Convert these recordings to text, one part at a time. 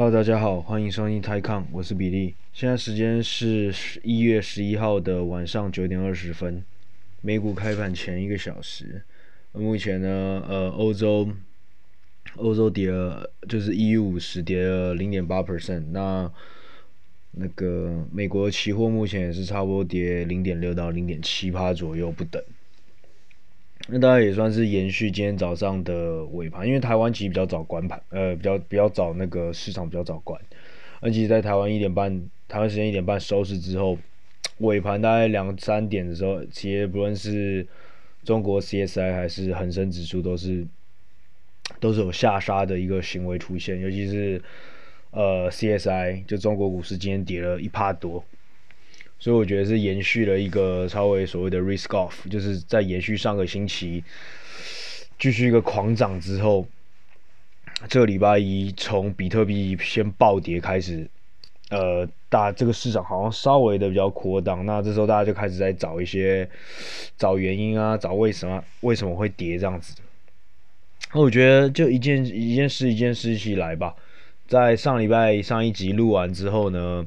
Hello，大家好，欢迎收听泰康我是比利。现在时间是十一月十一号的晚上九点二十分，美股开盘前一个小时。目前呢，呃，欧洲欧洲跌了，就是 EU 五十跌了零点八 percent。那那个美国期货目前也是差不多跌零点六到零点七趴左右不等。那大概也算是延续今天早上的尾盘，因为台湾其实比较早关盘，呃，比较比较早那个市场比较早关。而且在台湾一点半，台湾时间一点半收市之后，尾盘大概两三点的时候，其实不论是中国 CSI 还是恒生指数，都是都是有下杀的一个行为出现，尤其是呃 CSI 就中国股市今天跌了一帕多。所以我觉得是延续了一个稍微所谓的 risk off，就是在延续上个星期继续一个狂涨之后，这个礼拜一从比特币先暴跌开始，呃，大这个市场好像稍微的比较扩张，那这时候大家就开始在找一些找原因啊，找为什么为什么会跌这样子。那我觉得就一件一件事一件事情来吧，在上礼拜上一集录完之后呢，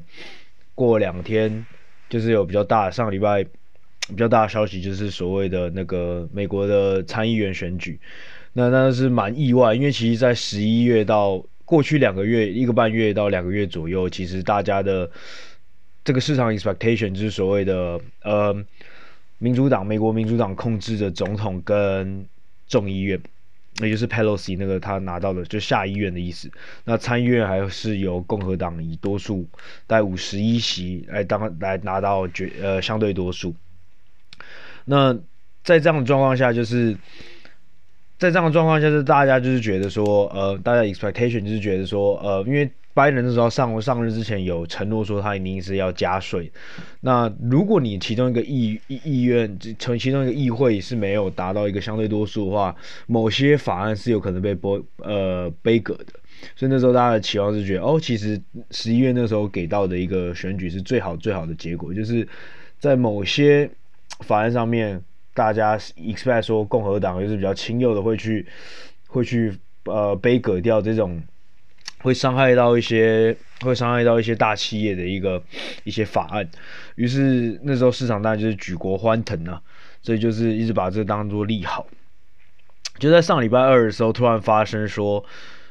过两天。就是有比较大上礼拜比较大的消息，就是所谓的那个美国的参议员选举，那那是蛮意外，因为其实，在十一月到过去两个月一个半月到两个月左右，其实大家的这个市场 expectation 就是所谓的呃民主党美国民主党控制的总统跟众议院。那就是 Pelosi 那个他拿到的就下议院的意思，那参议院还是由共和党以多数，大概五十一席来当来拿到绝呃相对多数。那在这样的状况下，就是在这样的状况下，是大家就是觉得说，呃，大家 expectation 就是觉得说，呃，因为。拜登的时候上上任之前有承诺说他一定是要加税，那如果你其中一个议议议院从其中一个议会是没有达到一个相对多数的话，某些法案是有可能被拨呃杯葛的，所以那时候大家的期望是觉得哦，其实十一月那时候给到的一个选举是最好最好的结果，就是在某些法案上面，大家 expect 说共和党就是比较亲右的会去会去呃杯葛掉这种。会伤害到一些，会伤害到一些大企业的一个一些法案，于是那时候市场当然就是举国欢腾啊，所以就是一直把这当做利好。就在上礼拜二的时候，突然发生说，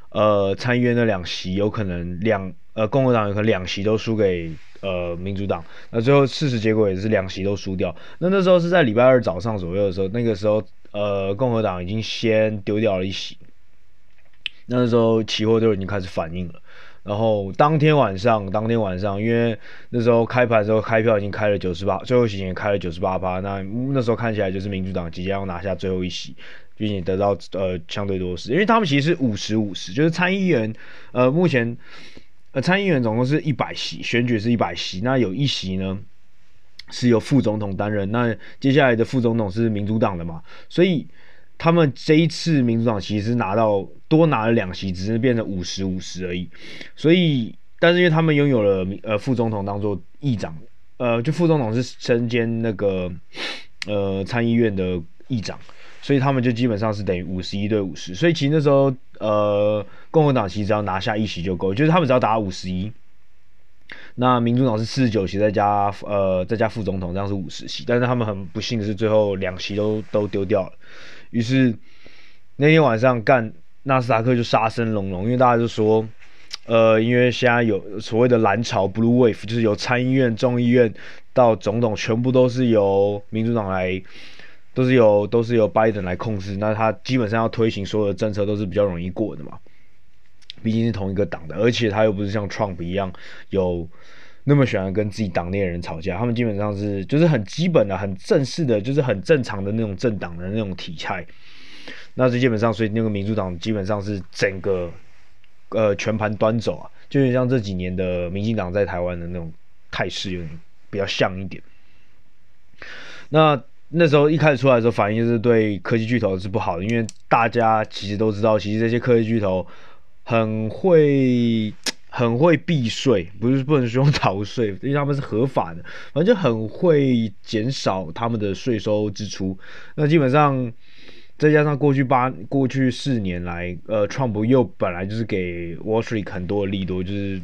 呃，参议院的两席有可能两呃共和党有可能两席都输给呃民主党，那最后事实结果也是两席都输掉。那那时候是在礼拜二早上左右的时候，那个时候呃共和党已经先丢掉了一席。那时候期货都已经开始反应了，然后当天晚上，当天晚上，因为那时候开盘的时候开票已经开了九十八，最后一席也开了九十八趴，那那时候看起来就是民主党即将要拿下最后一席，并且得到呃相对多数，因为他们其实是五十五十，就是参议员呃目前呃参议员总共是一百席，选举是一百席，那有一席呢是由副总统担任，那接下来的副总统是民主党的嘛，所以。他们这一次民主党其实拿到多拿了两席，只是变成五十五十而已。所以，但是因为他们拥有了呃副总统当做议长，呃，就副总统是身兼那个呃参议院的议长，所以他们就基本上是等于五十一对五十。所以其实那时候呃共和党其实只要拿下一席就够，就是他们只要打五十一，那民主党是四十九席再加呃再加副总统，这样是五十席。但是他们很不幸的是最后两席都都丢掉了。于是那天晚上干纳斯达克就杀声隆隆，因为大家就说，呃，因为现在有所谓的蓝潮 （Blue Wave），就是由参议院、众议院到总统，全部都是由民主党来，都是由都是由拜登来控制。那他基本上要推行所有的政策都是比较容易过的嘛，毕竟是同一个党的，而且他又不是像 Trump 一样有。那么喜欢跟自己党内的人吵架，他们基本上是就是很基本的、很正式的，就是很正常的那种政党的那种体态。那是基本上，所以那个民主党基本上是整个呃全盘端走啊，就是像这几年的民进党在台湾的那种态势，有点比较像一点。那那时候一开始出来的时候，反应就是对科技巨头是不好的，因为大家其实都知道，其实这些科技巨头很会。很会避税，不是不能说逃税，因为他们是合法的，反正就很会减少他们的税收支出。那基本上，再加上过去八过去四年来，呃，Trump 又本来就是给 Wall Street 很多的利多，就是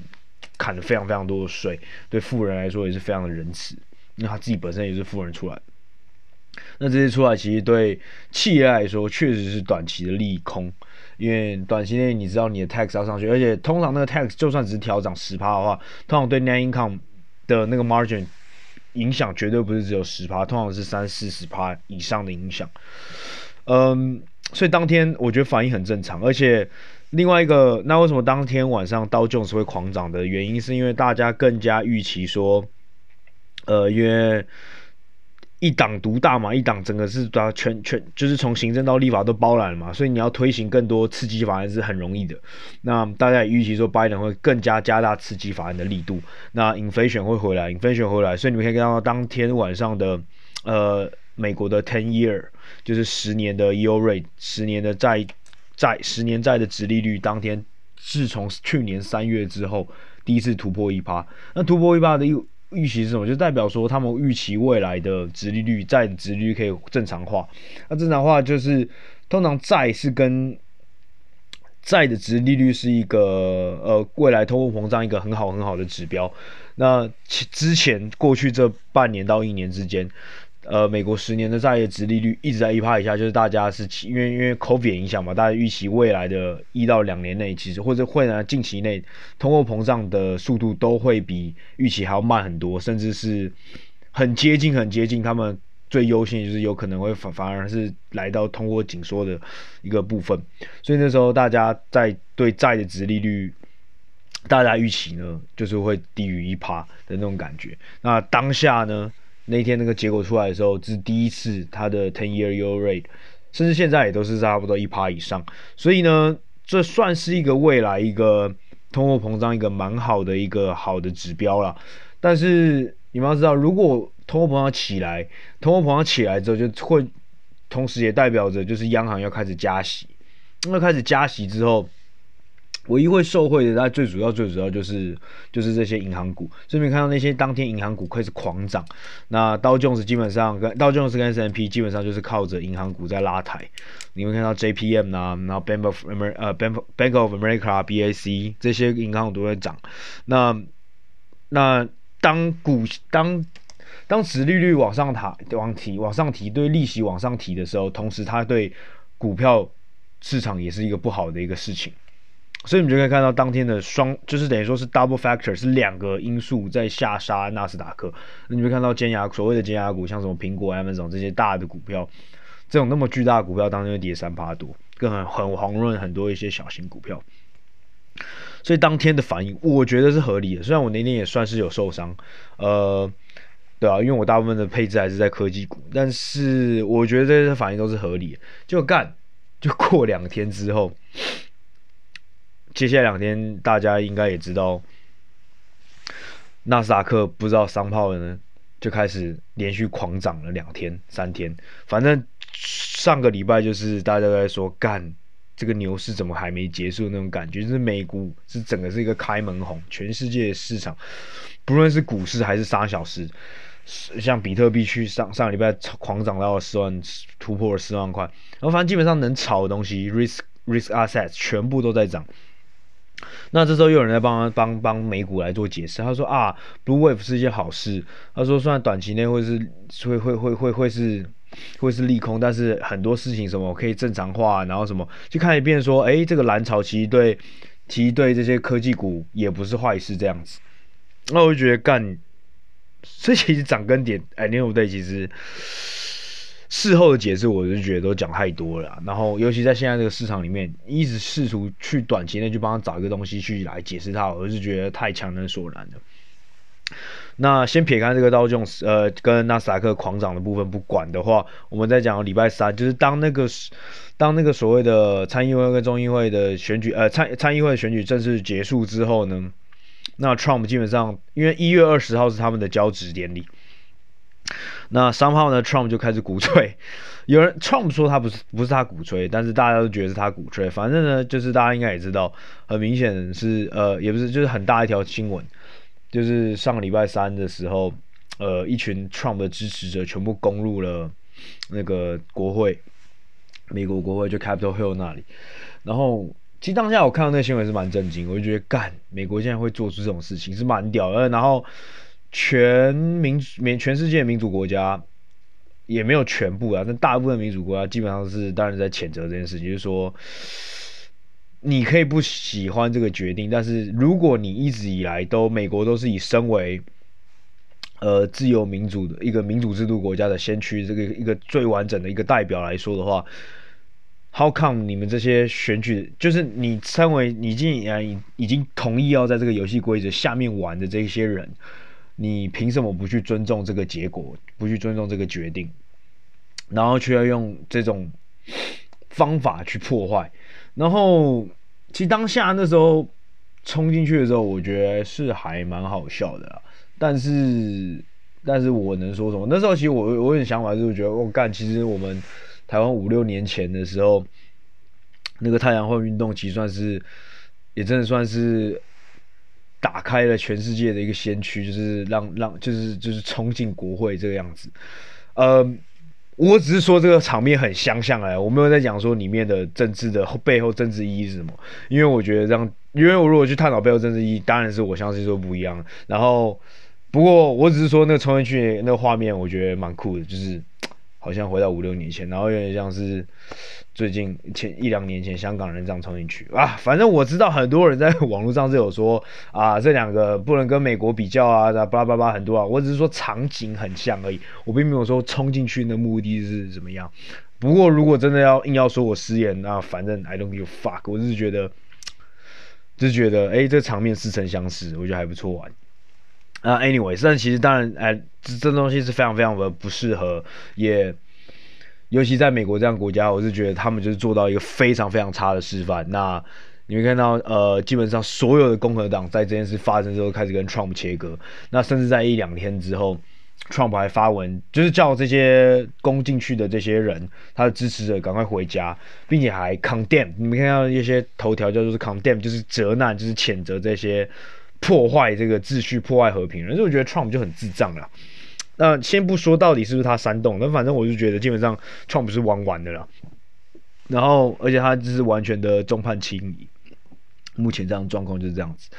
砍了非常非常多的税，对富人来说也是非常的仁慈。那他自己本身也是富人出来，那这些出来其实对企业来说确实是短期的利空，因为短期内你知道你的 tax 要上去，而且通常那个 tax 就算只是调涨十趴的话，通常对 net income 的那个 margin 影响绝对不是只有十趴，通常是三四十趴以上的影响。嗯，所以当天我觉得反应很正常，而且另外一个，那为什么当天晚上道琼斯会狂涨的原因，是因为大家更加预期说，呃，因为一党独大嘛，一党整个是把全全就是从行政到立法都包揽了嘛，所以你要推行更多刺激法案是很容易的。那大家也预期说拜登会更加加大刺激法案的力度，那 inflation 会回来，inflation 回来，所以你们可以看到当天晚上的呃。美国的 ten year 就是十年的 yield rate，十年的债债十年债的殖利率，当天自从去年三月之后第一次突破一趴。那突破一趴的预预期是什么？就代表说他们预期未来的殖利率债的殖利率可以正常化。那正常化就是通常债是跟债的殖利率是一个呃未来通货膨胀一个很好很好的指标。那之前过去这半年到一年之间。呃，美国十年的债的殖利率一直在一趴以下，就是大家是因为因为 COVID 影响嘛，大家预期未来的一到两年内，其实或者会呢近期内，通货膨胀的速度都会比预期还要慢很多，甚至是很接近很接近。他们最优先就是有可能会反反而是来到通货紧缩的一个部分，所以那时候大家在对债的殖利率，大家预期呢就是会低于一趴的那种感觉。那当下呢？那天那个结果出来的时候，这是第一次它的 ten-year yield rate，甚至现在也都是差不多一趴以上。所以呢，这算是一个未来一个通货膨胀一个蛮好的一个好的指标了。但是你们要知道，如果通货膨胀起来，通货膨胀起来之后，就会同时也代表着就是央行要开始加息。那开始加息之后。唯一会受惠的，那最主要、最主要就是就是这些银行股。顺便看到那些当天银行股开始狂涨，那道琼斯基本上跟道琼斯跟 S&P 基本上就是靠着银行股在拉抬。你会看到 JPM 啊，然后 Bank of Amer 呃 Bank Bank of America BAC 这些银行股都在涨。那那当股当当殖利率往上抬、往提、往上提，对利息往上提的时候，同时它对股票市场也是一个不好的一个事情。所以你就可以看到当天的双，就是等于说是 double factor，是两个因素在下杀纳斯达克。那你会看到尖牙所谓的尖牙股，像什么苹果、Amazon 这些大的股票，这种那么巨大的股票当天跌三趴多，更很很红润很多一些小型股票。所以当天的反应，我觉得是合理的。虽然我那天也算是有受伤，呃，对啊，因为我大部分的配置还是在科技股，但是我觉得这些反应都是合理的。就干，就过两天之后。接下来两天，大家应该也知道，纳斯达克不知道商炮的呢，就开始连续狂涨了两天、三天。反正上个礼拜就是大家都在说，干这个牛市怎么还没结束那种感觉，就是美股是整个是一个开门红，全世界市场，不论是股市还是杀小市，像比特币去上上礼拜狂涨到了四万，突破了四万块。然后反正基本上能炒的东西，risk risk assets 全部都在涨。那这时候又有人在帮帮帮美股来做解释，他说啊，Blue Wave 是一件好事。他说虽然短期内会是会会会会会是会是利空，但是很多事情什么可以正常化，然后什么就看一遍说，哎，这个蓝潮其实对其实对这些科技股也不是坏事这样子。那我就觉得干，这其实涨跟跌，哎，对不对？其实。事后的解释，我就觉得都讲太多了。然后，尤其在现在这个市场里面，一直试图去短期内去帮他找一个东西去来解释它，我是觉得太强人所难了。那先撇开这个道琼斯呃跟纳斯达克狂涨的部分不管的话，我们再讲礼拜三，就是当那个当那个所谓的参议会跟众议会的选举呃参参议会的选举正式结束之后呢，那 Trump 基本上因为一月二十号是他们的交职典礼。那三号呢？Trump 就开始鼓吹，有人 Trump 说他不是不是他鼓吹，但是大家都觉得是他鼓吹。反正呢，就是大家应该也知道，很明显是呃，也不是，就是很大一条新闻，就是上个礼拜三的时候，呃，一群 Trump 的支持者全部攻入了那个国会，美国国会就 Capitol Hill 那里，然后其实当下我看到那新闻是蛮震惊，我就觉得干，美国现在会做出这种事情是蛮屌的，然后全民民全世界民主国家也没有全部啊，但大部分民主国家基本上是当然在谴责这件事情，就是说。你可以不喜欢这个决定，但是如果你一直以来都美国都是以身为呃自由民主的一个民主制度国家的先驱，这个一个最完整的一个代表来说的话，How come 你们这些选举就是你称为你已经已经同意要在这个游戏规则下面玩的这些人，你凭什么不去尊重这个结果，不去尊重这个决定，然后却要用这种方法去破坏？然后，其实当下那时候冲进去的时候，我觉得是还蛮好笑的。但是，但是我能说什么？那时候其实我我有点想法，就是觉得我干、其实我们台湾五六年前的时候，那个太阳花运动，其实算是也真的算是打开了全世界的一个先驱，就是让让就是就是冲进国会这个样子，呃。我只是说这个场面很相像哎，我没有在讲说里面的政治的背后政治意义是什么，因为我觉得这样，因为我如果去探讨背后政治意义，当然是我相信说不一样。然后，不过我只是说那个冲进去那个画面，我觉得蛮酷的，就是。好像回到五六年前，然后有点像是最近前一两年前香港人这样冲进去啊。反正我知道很多人在网络上是有说啊，这两个不能跟美国比较啊，巴拉巴拉很多啊。我只是说场景很像而已，我并没有说冲进去的目的是怎么样。不过如果真的要硬要说我失言，那反正 I don't give fuck，我只是觉得，就是觉得哎、这场面似曾相识，我觉得还不错玩。啊、anyway，但其实当然，哎，这这东西是非常非常的不适合，也尤其在美国这样国家，我是觉得他们就是做到一个非常非常差的示范。那你会看到，呃，基本上所有的共和党在这件事发生之后开始跟 Trump 切割，那甚至在一两天之后，Trump 还发文，就是叫这些攻进去的这些人，他的支持者赶快回家，并且还 condemn，你们看到一些头条叫做是 condemn，就是责难，就是谴责这些。破坏这个秩序，破坏和平，所以我觉得 Trump 就很智障了。那先不说到底是不是他煽动，那反正我就觉得基本上 Trump 是玩完的了。然后，而且他就是完全的众叛亲离。目前这样状况就是这样子。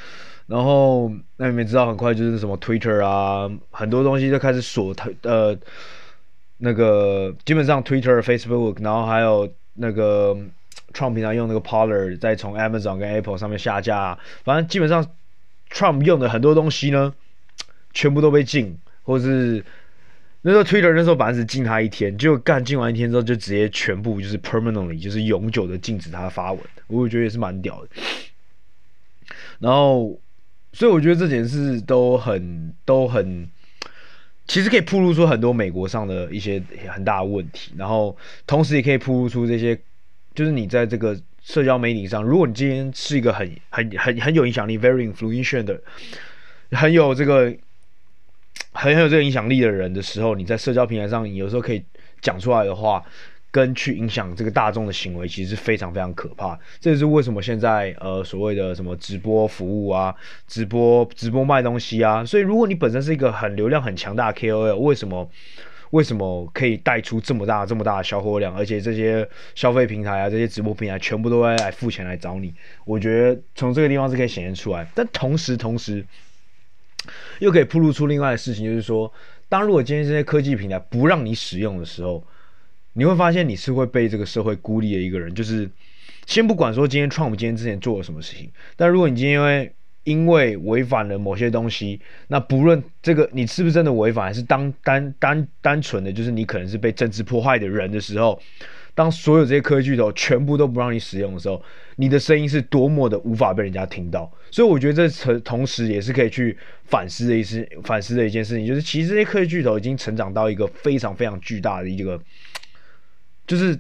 然后，那你们知道，很快就是什么 Twitter 啊，很多东西就开始锁他呃那个基本上 Twitter、Facebook，然后还有那个 Trump 平常用那个 Parler，再从 Amazon 跟 Apple 上面下架，反正基本上。Trump 用的很多东西呢，全部都被禁，或是那时候 Twitter 那时候本来是禁他一天，结果干禁完一天之后就直接全部就是 permanently 就是永久的禁止他发文，我觉得也是蛮屌的。然后，所以我觉得这件事都很都很，其实可以铺露出很多美国上的一些很大的问题，然后同时也可以铺露出这些，就是你在这个。社交媒体上，如果你今天是一个很很很很有影响力，very influential 的，很有这个很有这个影响力的人的时候，你在社交平台上，你有时候可以讲出来的话，跟去影响这个大众的行为，其实是非常非常可怕。这也是为什么现在呃所谓的什么直播服务啊，直播直播卖东西啊，所以如果你本身是一个很流量很强大的 KOL，为什么？为什么可以带出这么大这么大的销货量？而且这些消费平台啊，这些直播平台全部都会来付钱来找你。我觉得从这个地方是可以显现出来。但同时，同时又可以铺露出另外的事情，就是说，当如果今天这些科技平台不让你使用的时候，你会发现你是会被这个社会孤立的一个人。就是先不管说今天 Trump 今天之前做了什么事情，但如果你今天因为因为违反了某些东西，那不论这个你是不是真的违反，还是当单单单纯的，就是你可能是被政治迫害的人的时候，当所有这些科技巨头全部都不让你使用的时候，你的声音是多么的无法被人家听到。所以我觉得这同时也是可以去反思的一次反思的一件事情，就是其实这些科技巨头已经成长到一个非常非常巨大的一个，就是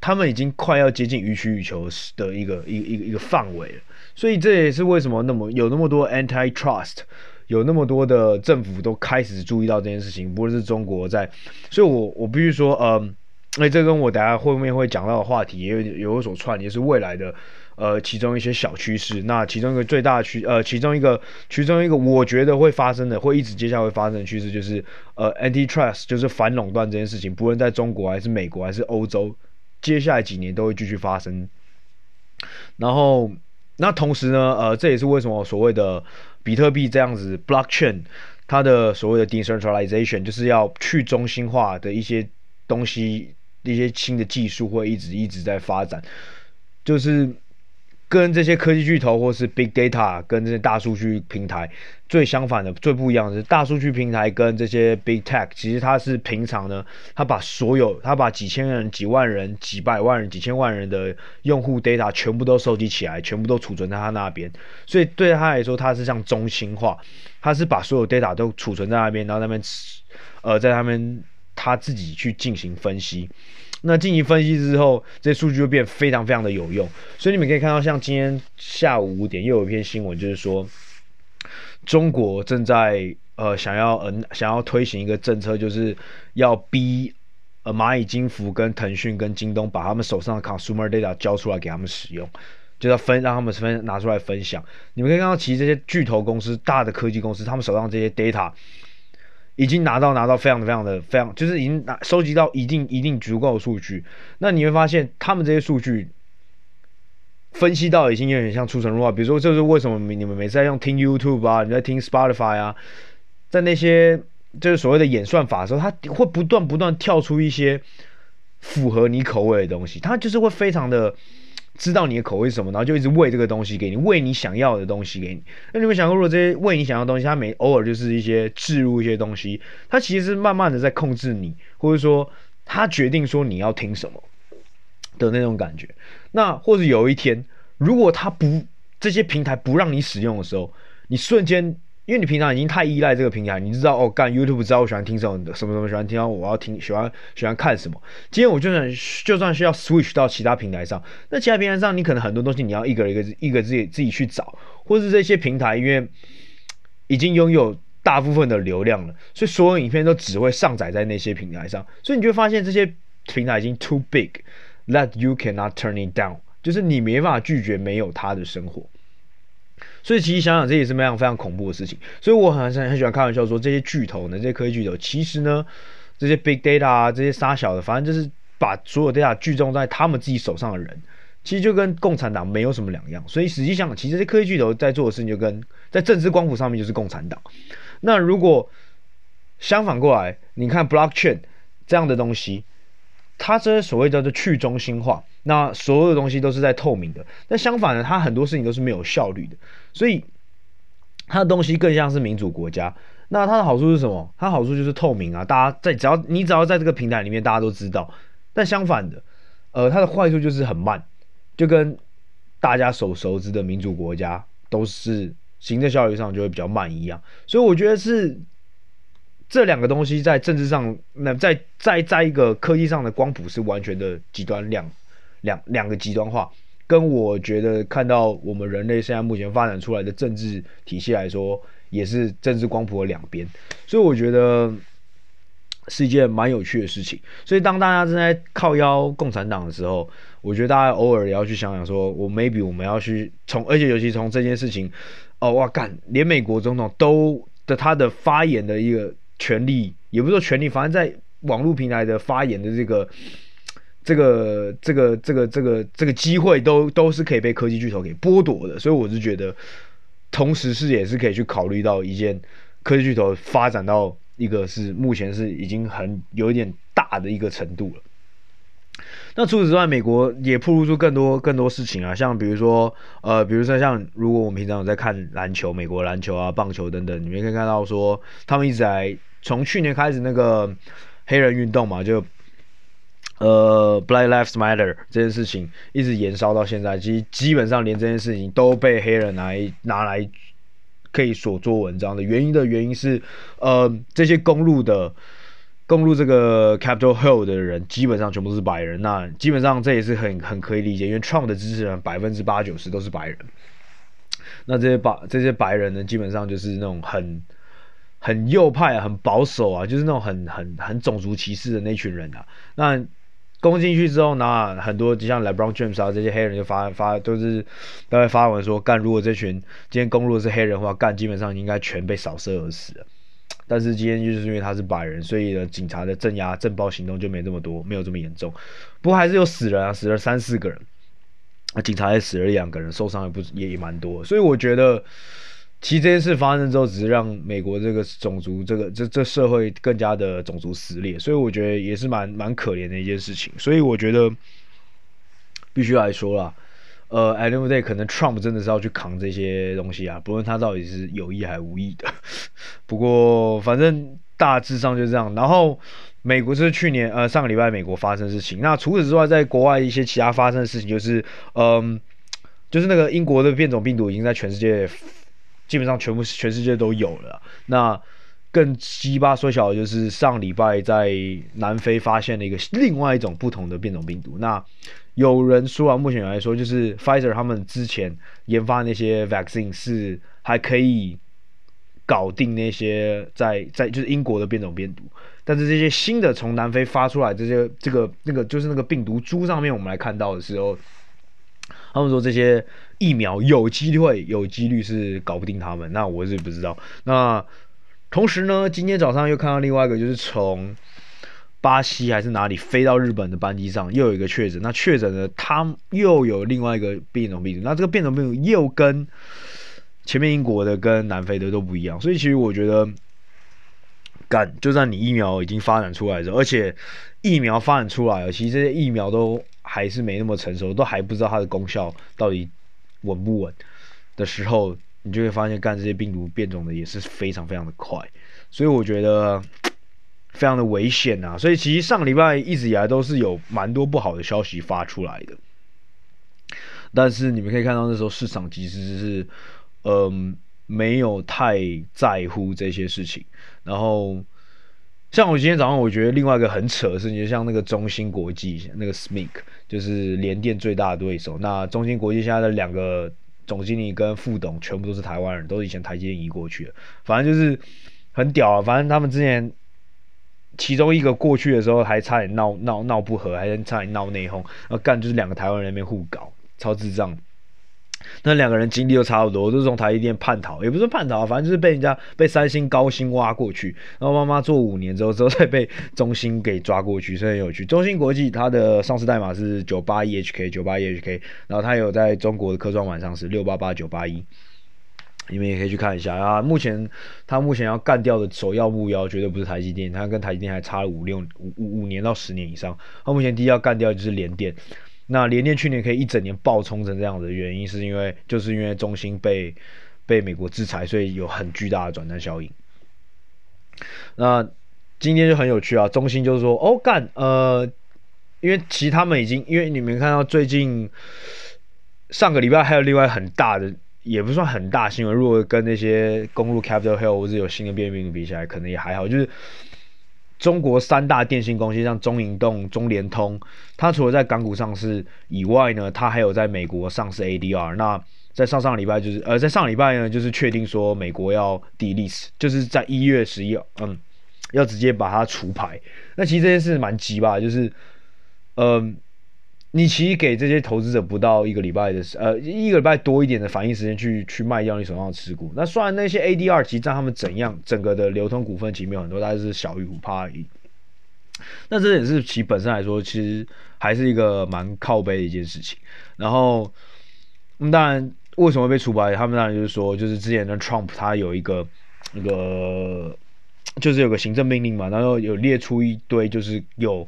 他们已经快要接近予取予求的一个一一个一个范围了。所以这也是为什么那么有那么多 antitrust，有那么多的政府都开始注意到这件事情，不论是中国在，所以我我必须说，嗯，哎，这跟我等下后面会讲到的话题也有有所串，也是未来的呃其中一些小趋势。那其中一个最大的趋呃其中一个其中一个我觉得会发生的，会一直接下来会发生的趋势就是呃 antitrust，就是反垄断这件事情，不论在中国还是美国还是欧洲，接下来几年都会继续发生。然后，那同时呢，呃，这也是为什么所谓的比特币这样子 blockchain，它的所谓的 decentralization 就是要去中心化的一些东西，一些新的技术会一直一直在发展，就是。跟这些科技巨头或是 big data 跟这些大数据平台最相反的、最不一样的是，大数据平台跟这些 big tech，其实它是平常呢，它把所有，它把几千人、几万人、几百万人、几千万人的用户 data 全部都收集起来，全部都储存在它那边。所以对他来说，它是像中心化，它是把所有 data 都储存在那边，然后那边呃，在他们他自己去进行分析。那进行分析之后，这些数据就变非常非常的有用。所以你们可以看到，像今天下午五点又有一篇新闻，就是说中国正在呃想要嗯、想要推行一个政策，就是要逼呃蚂蚁金服跟腾讯跟京东把他们手上的 consumer data 交出来给他们使用，就要分让他们分拿出来分享。你们可以看到，其实这些巨头公司、大的科技公司，他们手上这些 data。已经拿到拿到非常非常的非常，就是已经拿收集到一定一定足够的数据。那你会发现，他们这些数据分析到已经有点像出神入化。比如说，这是为什么你们每次在用听 YouTube 啊，你在听 Spotify 啊，在那些就是所谓的演算法的时候，它会不断不断跳出一些符合你口味的东西，它就是会非常的。知道你的口味是什么，然后就一直喂这个东西给你，喂你想要的东西给你。那你们想过，如果这些喂你想要的东西，它每偶尔就是一些置入一些东西，它其实是慢慢的在控制你，或者说它决定说你要听什么的那种感觉。那或者有一天，如果它不这些平台不让你使用的时候，你瞬间。因为你平常已经太依赖这个平台，你知道哦，干 YouTube 知道我喜欢听什么什么什么，喜欢听到我要听喜欢喜欢看什么。今天我就算就算需要 switch 到其他平台上，那其他平台上你可能很多东西你要一个一个一个自己自己去找，或是这些平台因为已经拥有大部分的流量了，所以所有影片都只会上载在那些平台上，所以你就会发现这些平台已经 too big that you cannot turn it down，就是你没办法拒绝没有它的生活。所以其实想想，这也是非常非常恐怖的事情。所以我很很很喜欢开玩笑说，这些巨头呢，这些科技巨头，其实呢，这些 big data 啊，这些杀小的，反正就是把所有 data 聚中在他们自己手上的人，其实就跟共产党没有什么两样。所以实际上，其实这些科技巨头在做的事情，就跟在政治光谱上面就是共产党。那如果相反过来，你看 blockchain 这样的东西。它这些所谓叫做去中心化，那所有的东西都是在透明的。那相反的，它很多事情都是没有效率的，所以它的东西更像是民主国家。那它的好处是什么？它好处就是透明啊，大家在只要你只要在这个平台里面，大家都知道。但相反的，呃，它的坏处就是很慢，就跟大家所熟知的民主国家都是行政效率上就会比较慢一样。所以我觉得是。这两个东西在政治上，那在在在一个科技上的光谱是完全的极端两两两个极端化，跟我觉得看到我们人类现在目前发展出来的政治体系来说，也是政治光谱的两边，所以我觉得是一件蛮有趣的事情。所以当大家正在靠腰共产党的时候，我觉得大家偶尔也要去想想说，说我 maybe 我们要去从，而且尤其从这件事情，哦哇干，连美国总统都的他的发言的一个。权利也不是说权利，反正在网络平台的发言的这个、这个、这个、这个、这个、这个机会都都是可以被科技巨头给剥夺的，所以我是觉得，同时是也是可以去考虑到一件科技巨头发展到一个是目前是已经很有一点大的一个程度了。那除此之外，美国也曝露出更多更多事情啊，像比如说呃，比如说像如果我们平常有在看篮球，美国篮球啊、棒球等等，你们可以看到说他们一直在。从去年开始，那个黑人运动嘛，就呃，Black Lives Matter 这件事情一直延烧到现在，其实基本上连这件事情都被黑人来拿来可以所做文章的原因的原因是，呃，这些攻入的攻入这个 Capitol Hill 的人基本上全部是白人，那基本上这也是很很可以理解，因为 Trump 的支持人百分之八九十都是白人，那这些白这些白人呢，基本上就是那种很。很右派，很保守啊，就是那种很很很种族歧视的那群人啊。那攻进去之后，那很多就像 LeBron James 啊这些黑人就发发都是都会发文说，干如果这群今天攻入的是黑人的话，干基本上应该全被扫射而死。但是今天就是因为他是白人，所以呢，警察的镇压、镇暴行动就没这么多，没有这么严重。不过还是有死人啊，死了三四个人，啊，警察也死了一两个人，受伤也不也也蛮多。所以我觉得，其实这件事发生之后，只是让美国这个种族、这个这这社会更加的种族撕裂。所以我觉得也是蛮蛮可怜的一件事情。所以我觉得必须来说啦。呃，Annul Day 可能 Trump 真的是要去扛这些东西啊，不论他到底是有意还是无意的。不过反正大致上就这样。然后美国是去年呃上个礼拜美国发生事情。那除此之外，在国外一些其他发生的事情，就是嗯、就是那个英国的变种病毒已经在全世界基本上全部全世界都有了。那更鸡巴缩小的就是上礼拜在南非发现了一个另外一种不同的变种病毒。那有人说啊，目前来说，就是 Pfizer 他们之前研发那些 vaccine 是还可以搞定那些在在就是英国的变种病毒，但是这些新的从南非发出来这些这个那个就是那个病毒株上面我们来看到的时候，他们说这些疫苗有机会有几率是搞不定他们，那我是不知道。那同时呢，今天早上又看到另外一个就是从。巴西还是哪里飞到日本的班机上又有一个确诊，那确诊的，他又有另外一个变种病毒，那这个变种病毒又跟前面英国的跟南非的都不一样，所以其实我觉得，干就算你疫苗已经发展出来了，而且疫苗发展出来了，其实这些疫苗都还是没那么成熟，都还不知道它的功效到底稳不稳的时候，你就会发现干这些病毒变种的也是非常非常的快，所以我觉得。非常的危险啊，所以其实上礼拜一直以来都是有蛮多不好的消息发出来的，但是你们可以看到那时候市场其实是，嗯、没有太在乎这些事情。然后，像我今天早上我觉得另外一个很扯的事情，就像那个中芯国际那个 SMIC，就是联电最大的对手。那中芯国际现在的两个总经理跟副董全部都是台湾人，都是以前台积电移过去的，反正就是很屌啊，反正他们之前。其中一个过去的时候还差点闹闹闹不和，还差点闹内讧，然后干就是两个台湾人那边互搞，超智障。那两个人经历都差不多，都是从台积电叛逃，也不是叛逃，反正就是被人家被三星高薪挖过去，然后妈妈做五年之后，之后再被中芯给抓过去，所以很有趣。中芯国际它的上市代码是九八一 HK 九八一 HK，然后它有在中国的科创板上市六八八九八一。你们也可以去看一下啊。目前他目前要干掉的首要目标绝对不是台积电，他跟台积电还差了五六五五五年到十年以上。他目前第一要干掉就是联电。那联电去年可以一整年暴冲成这样的原因，是因为就是因为中芯被被美国制裁，所以有很巨大的转单效应。那今天就很有趣啊，中芯就是说哦干呃，因为其实他们已经因为你们看到最近上个礼拜还有另外很大的。也不算很大新闻，如果跟那些攻入 Capital Hill 或者有新的变病比起来，可能也还好。就是中国三大电信公司，像中移动、中联通，它除了在港股上市以外呢，它还有在美国上市 ADR。那在上上礼拜就是呃，在上礼拜呢，就是确定说美国要 delete，就是在一月十一，嗯，要直接把它除牌。那其实这件事蛮急吧，就是嗯。你其实给这些投资者不到一个礼拜的时，呃，一个礼拜多一点的反应时间去去卖掉你手上的持股。那虽然那些 ADR 其实占他们怎样整个的流通股份其实没有很多，大概是小于五趴而已。那这也是其本身来说，其实还是一个蛮靠背的一件事情。然后，那当然为什么被除牌？他们当然就是说，就是之前的 Trump 他有一个那个，就是有个行政命令嘛，然后有列出一堆，就是有。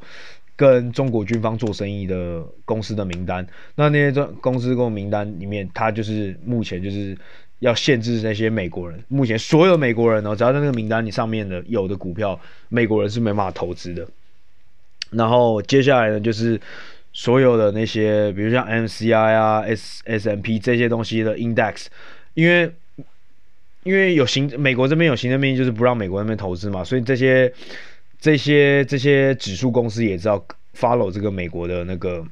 跟中国军方做生意的公司的名单，那那些公司跟名单里面，他就是目前就是要限制那些美国人。目前所有美国人呢，只要在那个名单你上面的有的股票，美国人是没办法投资的。然后接下来呢，就是所有的那些，比如像 MCI 啊、S S M P 这些东西的 index，因为因为有行美国这边有行政命令，就是不让美国那边投资嘛，所以这些。这些这些指数公司也知道 follow 这个美国的那个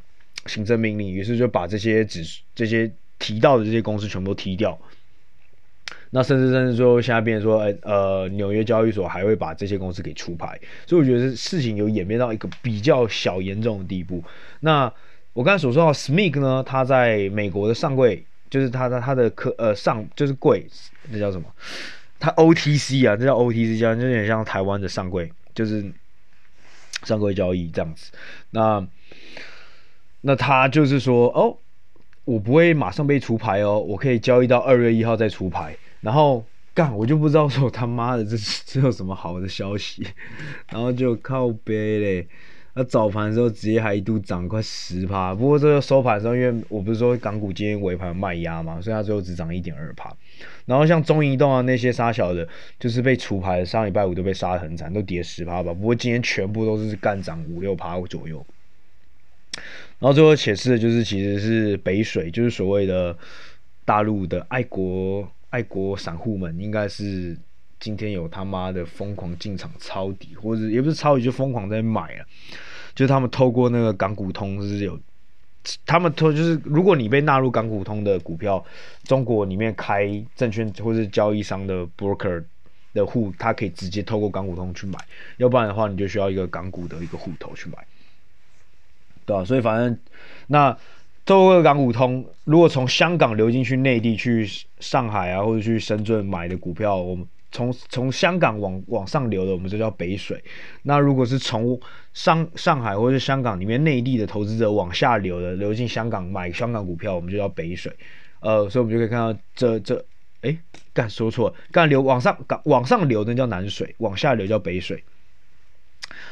行政命令，于是就把这些指这些提到的这些公司全部都踢掉。那甚至甚至说现在变成说，呃呃，纽约交易所还会把这些公司给出牌。所以我觉得事情有演变到一个比较小严重的地步。那我刚才所说到 SMIC 呢，它在美国的上柜，就是它的它的科呃上就是柜，那叫什么？它 OTC 啊，这叫 OTC，这样就有点像台湾的上柜，就是上柜交易这样子。那那他就是说，哦，我不会马上被除牌哦，我可以交易到二月一号再出牌。然后干，我就不知道说他妈的这这有什么好的消息，然后就靠背嘞。那早盘的时候直接还一度涨快十趴，不过这个收盘的时候，因为我不是说港股今天尾盘卖压嘛，所以它最后只涨一点二趴。然后像中移动啊那些杀小的，就是被除牌，上礼拜五都被杀得很惨，都跌十趴吧。不过今天全部都是干涨五六趴左右。然后最后显示的就是其实是北水，就是所谓的大陆的爱国爱国散户们，应该是。今天有他妈的疯狂进场抄底，或者也不是抄底，就疯狂在买啊！就是他们透过那个港股通，是有他们透就是，如果你被纳入港股通的股票，中国里面开证券或者交易商的 broker 的户，他可以直接透过港股通去买，要不然的话，你就需要一个港股的一个户头去买，对吧、啊？所以反正那透过港股通，如果从香港流进去内地，去上海啊或者去深圳买的股票，我们。从从香港往往上流的，我们就叫北水。那如果是从上上海或者香港里面内地的投资者往下流的，流进香港买香港股票，我们就叫北水。呃，所以我们就可以看到这这，哎，干说错了，干流往上港往上流的叫南水，往下流叫北水。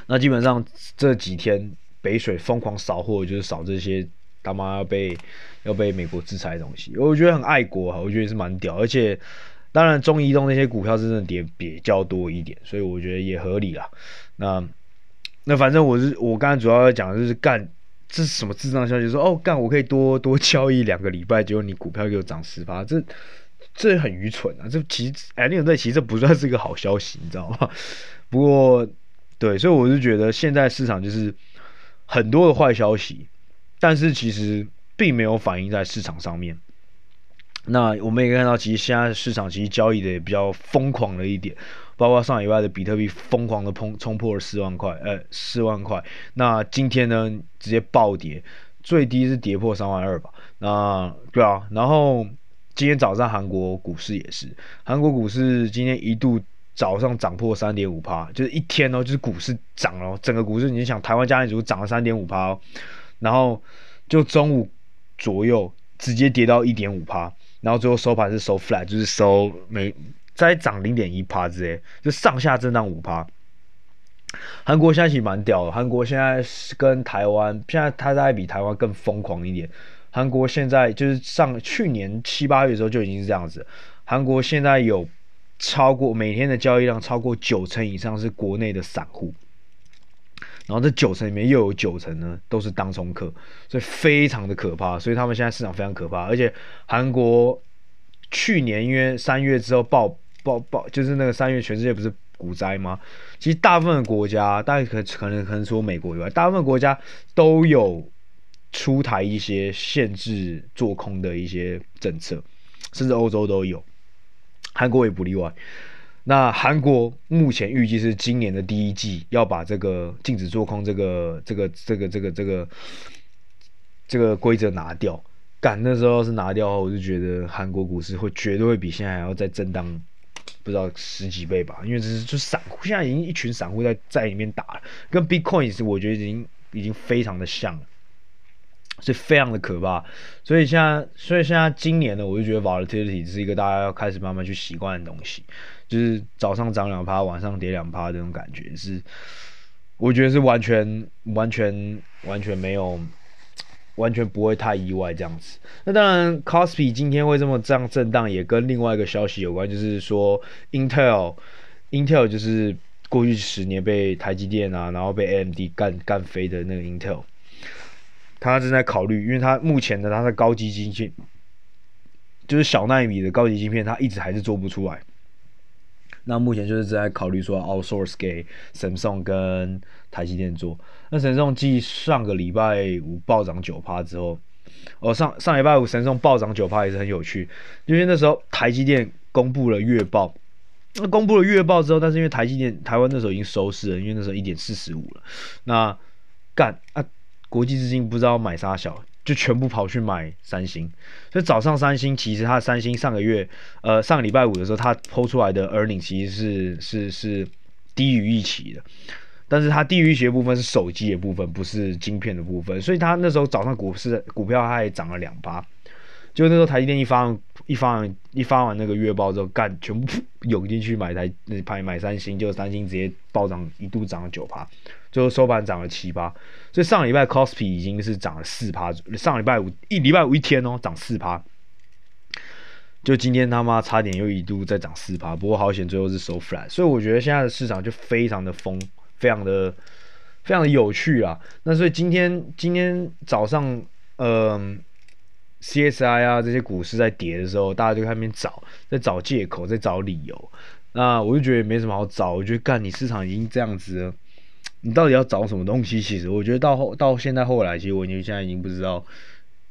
那基本上这几天北水疯狂扫货，就是扫这些他妈要被要被美国制裁的东西。我觉得很爱国哈，我觉得是蛮屌，而且。当然，中移动那些股票真的跌比较多一点，所以我觉得也合理啦。那那反正我是我刚才主要讲的就是干，这是什么智障消息？说哦干，我可以多多交易两个礼拜，结果你股票给我涨十趴，这这很愚蠢啊！这其实哎，那种在其实这不算是一个好消息，你知道吗？不过对，所以我是觉得现在市场就是很多的坏消息，但是其实并没有反映在市场上面。那我们也看到，其实现在市场其实交易的也比较疯狂了一点，包括上礼拜的比特币疯狂的冲冲破了四万块，呃，四万块。那今天呢，直接暴跌，最低是跌破三万二吧。那对啊，然后今天早上韩国股市也是，韩国股市今天一度早上涨破三点五趴，就是一天哦，就是股市涨了，整个股市你想台湾加权指数涨了三点五趴，然后就中午左右直接跌到一点五趴。然后最后收盘是收 flat，就是收没再涨零点一趴之类，就上下震荡五趴。韩国现在其实蛮屌的，韩国现在是跟台湾，现在它大概比台湾更疯狂一点。韩国现在就是上去年七八月的时候就已经是这样子，韩国现在有超过每天的交易量超过九成以上是国内的散户。然后这九成里面又有九成呢，都是当冲客，所以非常的可怕。所以他们现在市场非常可怕。而且韩国去年因为三月之后爆爆爆，就是那个三月全世界不是股灾吗？其实大部分的国家，大概可可能可能说美国以外，大部分国家都有出台一些限制做空的一些政策，甚至欧洲都有，韩国也不例外。那韩国目前预计是今年的第一季要把这个禁止做空这个这个这个这个这个这个规则拿掉。赶，那时候要是拿掉的话，我就觉得韩国股市会绝对会比现在还要再震荡，不知道十几倍吧。因为这是就散户，现在已经一群散户在在里面打了，跟 Bitcoin 是我觉得已经已经非常的像了。是非常的可怕，所以现在，所以现在今年呢，我就觉得 volatility 是一个大家要开始慢慢去习惯的东西，就是早上涨两趴，晚上跌两趴这种感觉是，我觉得是完全、完全、完全没有，完全不会太意外这样子。那当然，COSPI 今天会这么这样震荡，也跟另外一个消息有关，就是说 Intel，Intel 就是过去十年被台积电啊，然后被 AMD 干干飞的那个 Intel。他正在考虑，因为他目前的他的高级晶片，就是小奈米的高级芯片，他一直还是做不出来。那目前就是正在考虑说 outsource 给 Samsung 跟台积电做。那 Samsung 继上个礼拜五暴涨九趴之后，哦上上礼拜五 Samsung 暴涨九趴也是很有趣，因为那时候台积电公布了月报，那公布了月报之后，但是因为台积电台湾那时候已经收市了，因为那时候一点四十五了，那干啊。国际资金不知道买啥小，就全部跑去买三星。所以早上三星其实它三星上个月呃上个礼拜五的时候，它抛出来的 earning 其实是是是低于预期的。但是它低于预期的部分是手机的部分，不是晶片的部分。所以它那时候早上股市股票它还涨了两趴。就那时候台积电一发一发一发完那个月报之后，干全部 涌进去买台买买三星，就三星直接暴涨，一度涨了九趴，最后收盘涨了七趴。所以上礼拜 Kospi 已经是涨了四趴，上礼拜五一礼拜五一天哦涨四趴，就今天他妈差点又一度再涨四趴，不过好险最后是收 flat。所以我觉得现在的市场就非常的疯，非常的非常的有趣啊。那所以今天今天早上嗯。CSI 啊，这些股市在跌的时候，大家就在那边找，在找借口，在找理由。那我就觉得没什么好找。我觉得干，你市场已经这样子了，你到底要找什么东西？其实我觉得到后到现在后来，其实我现在已经不知道，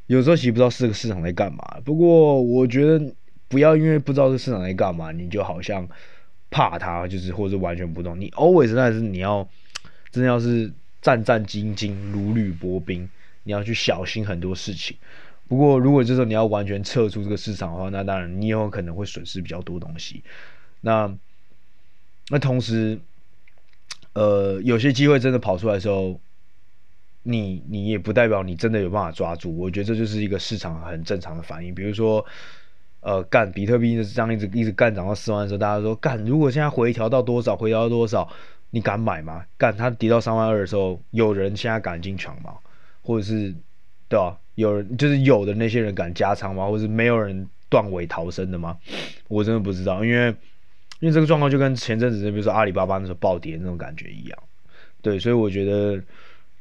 有时候其实不知道这个市场在干嘛。不过我觉得不要因为不知道这市场在干嘛，你就好像怕它，就是或者完全不动。你 always 那是你要真的要是战战兢兢、如履薄冰，你要去小心很多事情。不过，如果这时候你要完全撤出这个市场的话，那当然你有可能会损失比较多东西。那那同时，呃，有些机会真的跑出来的时候，你你也不代表你真的有办法抓住。我觉得这就是一个市场很正常的反应。比如说，呃，干比特币就是这样一直一直干涨到四万的时候，大家说干，如果现在回调到多少，回调到多少，你敢买吗？干它跌到三万二的时候，有人现在敢进场吗？或者是？对啊，有人就是有的那些人敢加仓吗？或者是没有人断尾逃生的吗？我真的不知道，因为因为这个状况就跟前阵子比如说阿里巴巴那时候暴跌那种感觉一样。对，所以我觉得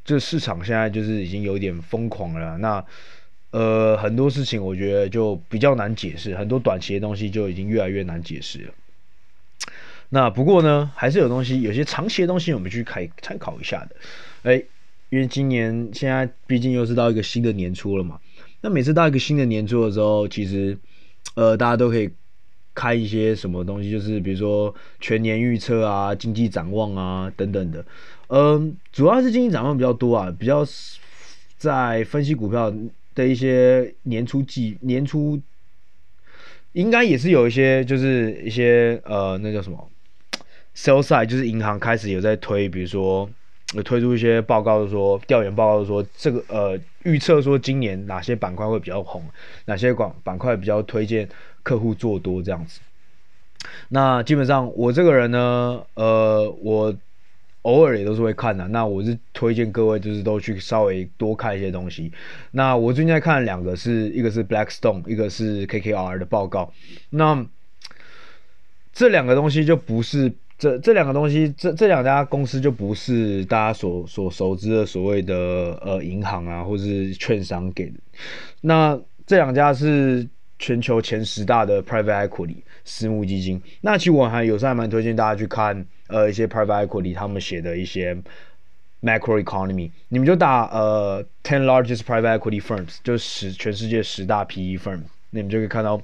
这市场现在就是已经有点疯狂了。那呃，很多事情我觉得就比较难解释，很多短期的东西就已经越来越难解释了。那不过呢，还是有东西，有些长期的东西我们去开参考一下的。哎。因为今年现在毕竟又是到一个新的年初了嘛，那每次到一个新的年初的时候，其实，呃，大家都可以开一些什么东西，就是比如说全年预测啊、经济展望啊等等的，嗯、主要是经济展望比较多啊，比较在分析股票的一些年初季年初，应该也是有一些就是一些呃，那叫什么，sell side，就是银行开始有在推，比如说。推出一些报告，说调研报告说这个呃预测说今年哪些板块会比较红，哪些广板块比较推荐客户做多这样子。那基本上我这个人呢，呃，我偶尔也都是会看的。那我是推荐各位就是都去稍微多看一些东西。那我最近在看两个是，一个是 Blackstone，一个是 KKR 的报告。那这两个东西就不是。这这两个东西，这这两家公司就不是大家所所熟知的所谓的呃银行啊，或是券商给的。那这两家是全球前十大的 private equity 私募基金。那其实我还有时候还蛮推荐大家去看呃一些 private equity 他们写的一些 macro economy。你们就打呃 ten largest private equity firms，就是十全世界十大 PE firm，你们就可以看到。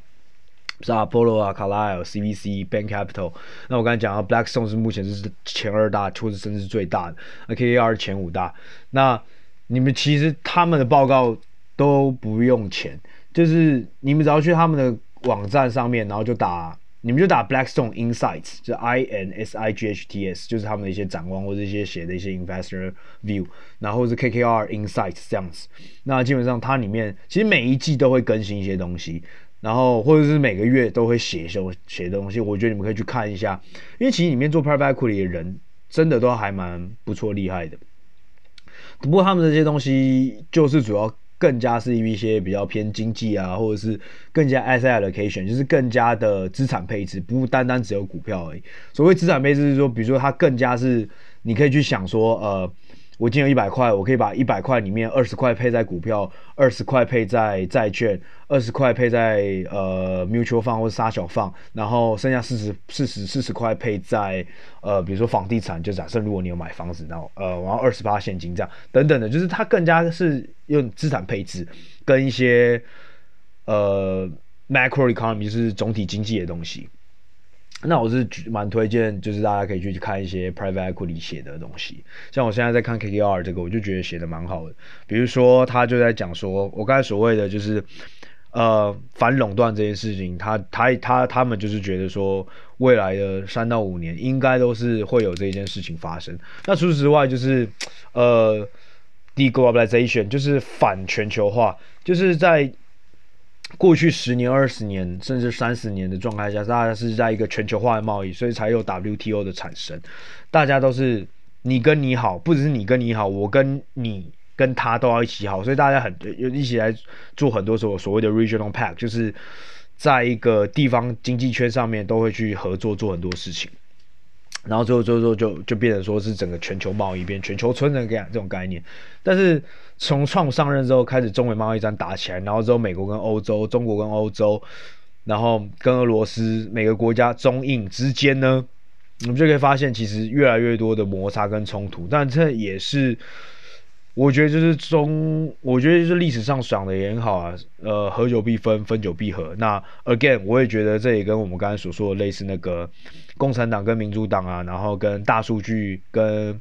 是 Apollo 啊卡莱尔，CVC，Bank Capital。那我刚才讲到 Blackstone 是目前是前二大，或者甚至是最大的。那 KKR 前五大。那你们其实他们的报告都不用钱，就是你们只要去他们的网站上面，然后就打，你们就打 Blackstone Insights，就 I N S I G H T S，就是他们的一些展望或者一些写的一些 Investor View，然后是 KKR Insights 这样子。那基本上它里面其实每一季都会更新一些东西。然后或者是每个月都会写一些写东西，我觉得你们可以去看一下，因为其实里面做 private equity 的人真的都还蛮不错厉害的。不过他们这些东西就是主要更加是一些比较偏经济啊，或者是更加 asset allocation，就是更加的资产配置，不单单只有股票而已。所谓资产配置是说，比如说它更加是你可以去想说，呃。我今天有一百块，我可以把一百块里面二十块配在股票，二十块配在债券，二十块配在呃 mutual fund 或者杀小放，然后剩下四十四十四十块配在呃比如说房地产，就假设如果你有买房子，然后呃然后二十八现金这样等等的，就是它更加是用资产配置跟一些呃 macro economy 就是总体经济的东西。那我是蛮推荐，就是大家可以去看一些 private equity 写的东西，像我现在在看 KKR 这个，我就觉得写的蛮好的。比如说，他就在讲说，我刚才所谓的就是，呃，反垄断这件事情，他他他他们就是觉得说，未来的三到五年应该都是会有这件事情发生。那除此之外，就是呃，deglobalization 就是反全球化，就是在。过去十年、二十年甚至三十年的状态下，大家是在一个全球化的贸易，所以才有 WTO 的产生。大家都是你跟你好，不只是你跟你好，我跟你跟他都要一起好，所以大家很一起来做很多所所谓的 regional pack，就是在一个地方经济圈上面都会去合作做很多事情。然后最后最后就就变成说是整个全球贸易变全球村的这样这种概念，但是从创上任之后开始中美贸易战打起来，然后之后美国跟欧洲、中国跟欧洲，然后跟俄罗斯每个国家中印之间呢，我们就可以发现其实越来越多的摩擦跟冲突，但这也是。我觉得就是中，我觉得就是历史上讲的也很好啊。呃，合久必分，分久必合。那 again，我也觉得这也跟我们刚才所说的类似，那个共产党跟民主党啊，然后跟大数据、跟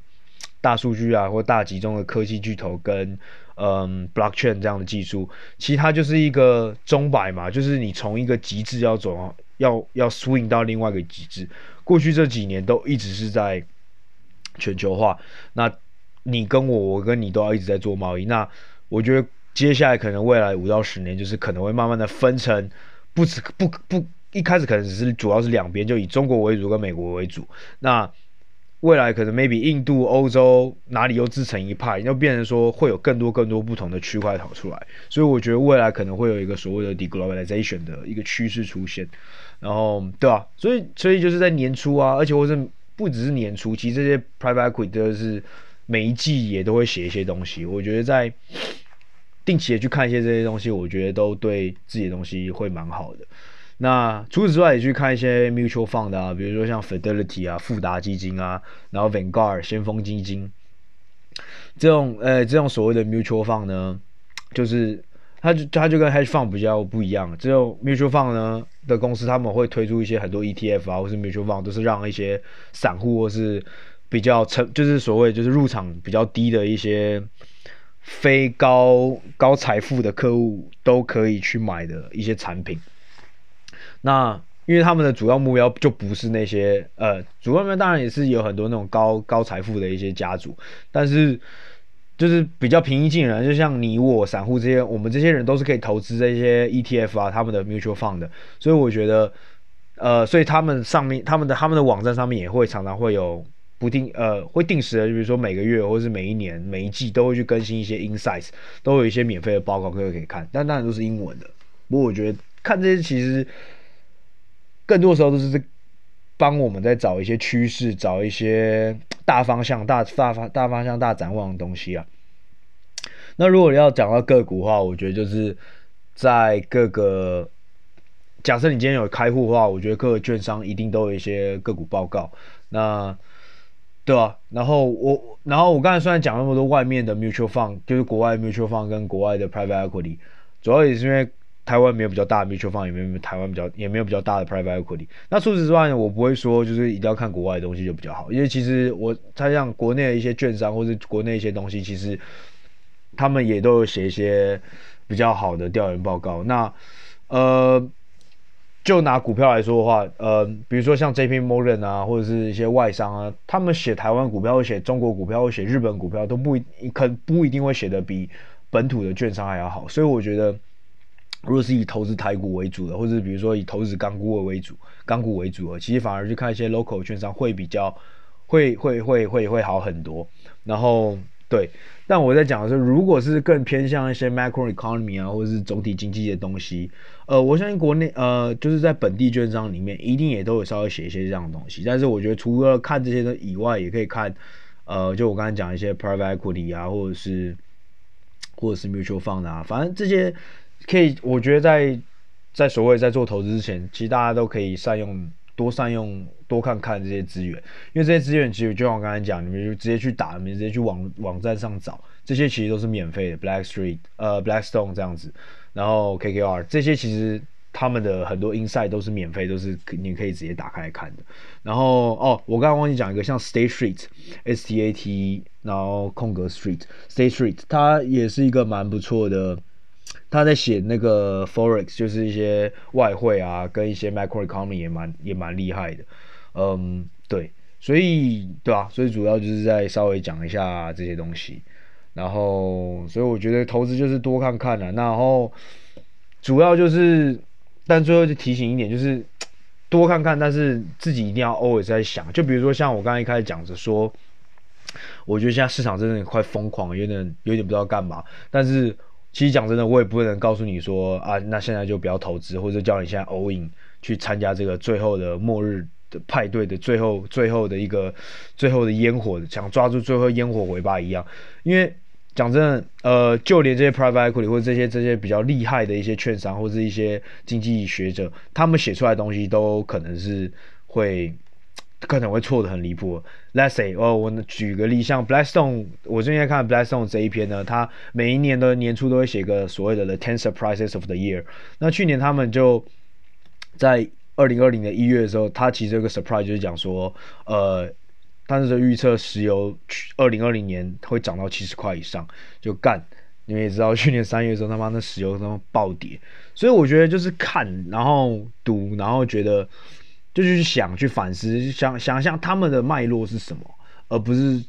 大数据啊，或大集中的科技巨头跟嗯 blockchain 这样的技术，其实它就是一个钟摆嘛，就是你从一个极致要走，要要 swing 到另外一个极致。过去这几年都一直是在全球化，那。你跟我，我跟你都要一直在做贸易。那我觉得接下来可能未来五到十年，就是可能会慢慢的分成，不止不不一开始可能只是主要是两边，就以中国为主跟美国为主。那未来可能 maybe 印度、欧洲哪里又自成一派，又变成说会有更多更多不同的区块跑出来。所以我觉得未来可能会有一个所谓的 deglobalization 的一个趋势出现。然后对啊，所以所以就是在年初啊，而且或是不只是年初，其实这些 private equity 都是。每一季也都会写一些东西，我觉得在定期的去看一些这些东西，我觉得都对自己的东西会蛮好的。那除此之外，也去看一些 mutual fund 啊，比如说像 Fidelity 啊、富达基金啊，然后 Vanguard 先锋基金这种呃这种所谓的 mutual fund 呢，就是它就它就跟 hedge fund 比较不一样。这种 mutual fund 呢的公司，他们会推出一些很多 ETF 啊，或是 mutual fund 都是让一些散户或是比较成就是所谓就是入场比较低的一些非高高财富的客户都可以去买的一些产品。那因为他们的主要目标就不是那些呃，主要目标当然也是有很多那种高高财富的一些家族，但是就是比较平易近人，就像你我散户这些，我们这些人都是可以投资这些 ETF 啊，他们的 mutual fund 的，所以我觉得呃，所以他们上面他们的他们的网站上面也会常常会有。不定呃，会定时的，就比如说每个月或是每一年、每一季都会去更新一些 insights，都有一些免费的报告各位可以看，但当然都是英文的。不过我觉得看这些其实更多时候都是帮我们在找一些趋势、找一些大方向、大大方大方向、大展望的东西啊。那如果要讲到个股的话，我觉得就是在各个假设你今天有开户的话，我觉得各个券商一定都有一些个股报告。那对啊，然后我，然后我刚才虽然讲那么多外面的 mutual fund，就是国外 mutual fund 跟国外的 private equity，主要也是因为台湾没有比较大的 mutual fund，也没有台湾比较也没有比较大的 private equity。那除此之外呢，我不会说就是一定要看国外的东西就比较好，因为其实我他像国内的一些券商或者国内一些东西，其实他们也都有写一些比较好的调研报告。那呃。就拿股票来说的话，呃，比如说像 JP Morgan 啊，或者是一些外商啊，他们写台湾股票，会写中国股票，会写日本股票，都不一可不一定会写的比本土的券商还要好。所以我觉得，如果是以投资台股为主的，或者比如说以投资港股为主，港股为主的，其实反而去看一些 local 券商会比较会会会会会好很多。然后对。但我在讲的是，如果是更偏向一些 macro economy 啊，或者是总体经济的东西，呃，我相信国内呃，就是在本地券商里面，一定也都有稍微写一些这样的东西。但是我觉得除了看这些的以外，也可以看，呃，就我刚才讲一些 private equity 啊，或者是或者是 mutual fund 啊，反正这些可以，我觉得在在所谓在做投资之前，其实大家都可以善用。多善用，多看看这些资源，因为这些资源其实就像我刚才讲，你们就直接去打，你们直接去网网站上找，这些其实都是免费的。Black Street，呃，Blackstone 这样子，然后 KKR 这些其实他们的很多 inside 都是免费，都是你可以直接打开来看的。然后哦，我刚刚忘记讲一个，像 State Street，S T A T，然后空格 Street，State Street，它也是一个蛮不错的。他在写那个 Forex，就是一些外汇啊，跟一些 Macro Economy 也蛮也蛮厉害的。嗯，对，所以对啊，所以主要就是在稍微讲一下这些东西。然后，所以我觉得投资就是多看看了。然后主要就是。但最后就提醒一点，就是多看看，但是自己一定要 always 在想。就比如说像我刚刚一开始讲着说，我觉得现在市场真的快疯狂，有点有点不知道干嘛。但是其实讲真的，我也不能告诉你说啊，那现在就不要投资，或者叫你现在 all in 去参加这个最后的末日的派对的最后最后的一个最后的烟火，想抓住最后烟火尾巴一样，因为。讲真的，呃，就连这些 private equity 或者这些这些比较厉害的一些券商或者一些经济学者，他们写出来的东西都可能是会可能会错的很离谱。Let's say，哦，我举个例，像 Blackstone，我最近在看 Blackstone 这一篇呢，他每一年的年初都会写个所谓的 The Ten Surprises of the Year。那去年他们就在二零二零的一月的时候，他其实有个 surprise 就是讲说，呃。但是预测石油二零二零年会涨到七十块以上，就干。你们也知道，去年三月的时候，他妈那石油他妈暴跌。所以我觉得就是看，然后读，然后觉得就去想，去反思，想想象他们的脉络是什么，而不是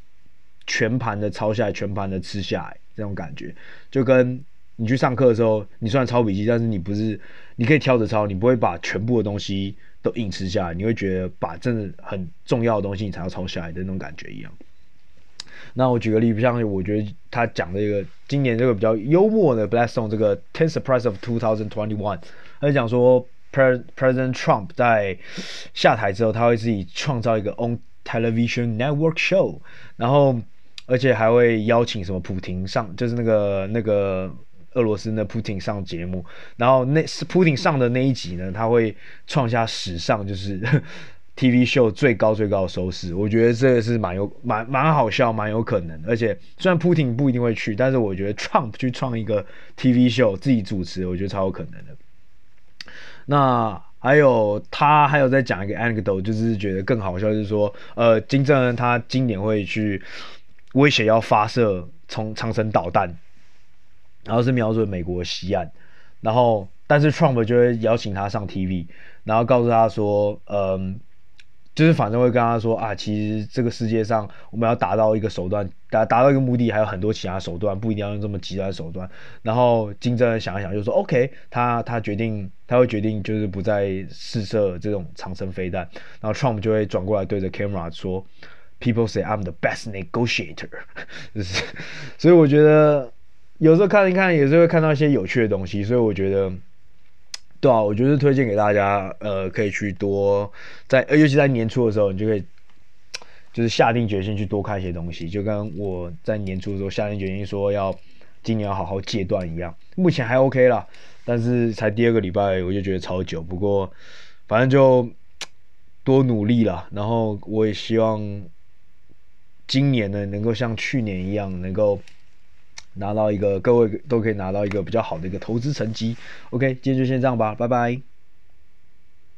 全盘的抄下来，全盘的吃下来这种感觉。就跟你去上课的时候，你虽然抄笔记，但是你不是，你可以挑着抄，你不会把全部的东西。都硬吃下来，你会觉得把真的很重要的东西你才要抄下来的那种感觉一样。那我举个例子，像我觉得他讲的一个今年这个比较幽默的 Blackstone 这个 Ten Surprises of 2021，他就讲说 President Trump 在下台之后，他会自己创造一个 on television network show，然后而且还会邀请什么普廷上，就是那个那个。俄罗斯的普丁上节目，然后那是普丁上的那一集呢，他会创下史上就是 TV show 最高最高的收视。我觉得这个是蛮有蛮蛮好笑，蛮有可能。而且虽然普丁不一定会去，但是我觉得 Trump 去创一个 TV show 自己主持，我觉得超有可能的。那还有他还有在讲一个 anecdote，就是觉得更好笑，就是说，呃，金正恩他今年会去威胁要发射从长程导弹。然后是瞄准美国西岸，然后但是 Trump 就会邀请他上 TV，然后告诉他说，嗯，就是反正会跟他说啊，其实这个世界上我们要达到一个手段，达达到一个目的还有很多其他手段，不一定要用这么极端手段。然后金正恩想一想就说，OK，他他决定他会决定就是不再试射这种长程飞弹，然后 Trump 就会转过来对着 camera 说，People say I'm the best negotiator，就是，所以我觉得。有时候看一看也是会看到一些有趣的东西，所以我觉得，对啊，我觉得推荐给大家，呃，可以去多在，尤其在年初的时候，你就可以就是下定决心去多看一些东西，就跟我在年初的时候下定决心说要今年要好好戒断一样。目前还 OK 啦，但是才第二个礼拜我就觉得超久。不过反正就多努力啦，然后我也希望今年呢能够像去年一样能够。拿到一个，各位都可以拿到一个比较好的一个投资成绩。OK，今天就先这样吧，拜拜。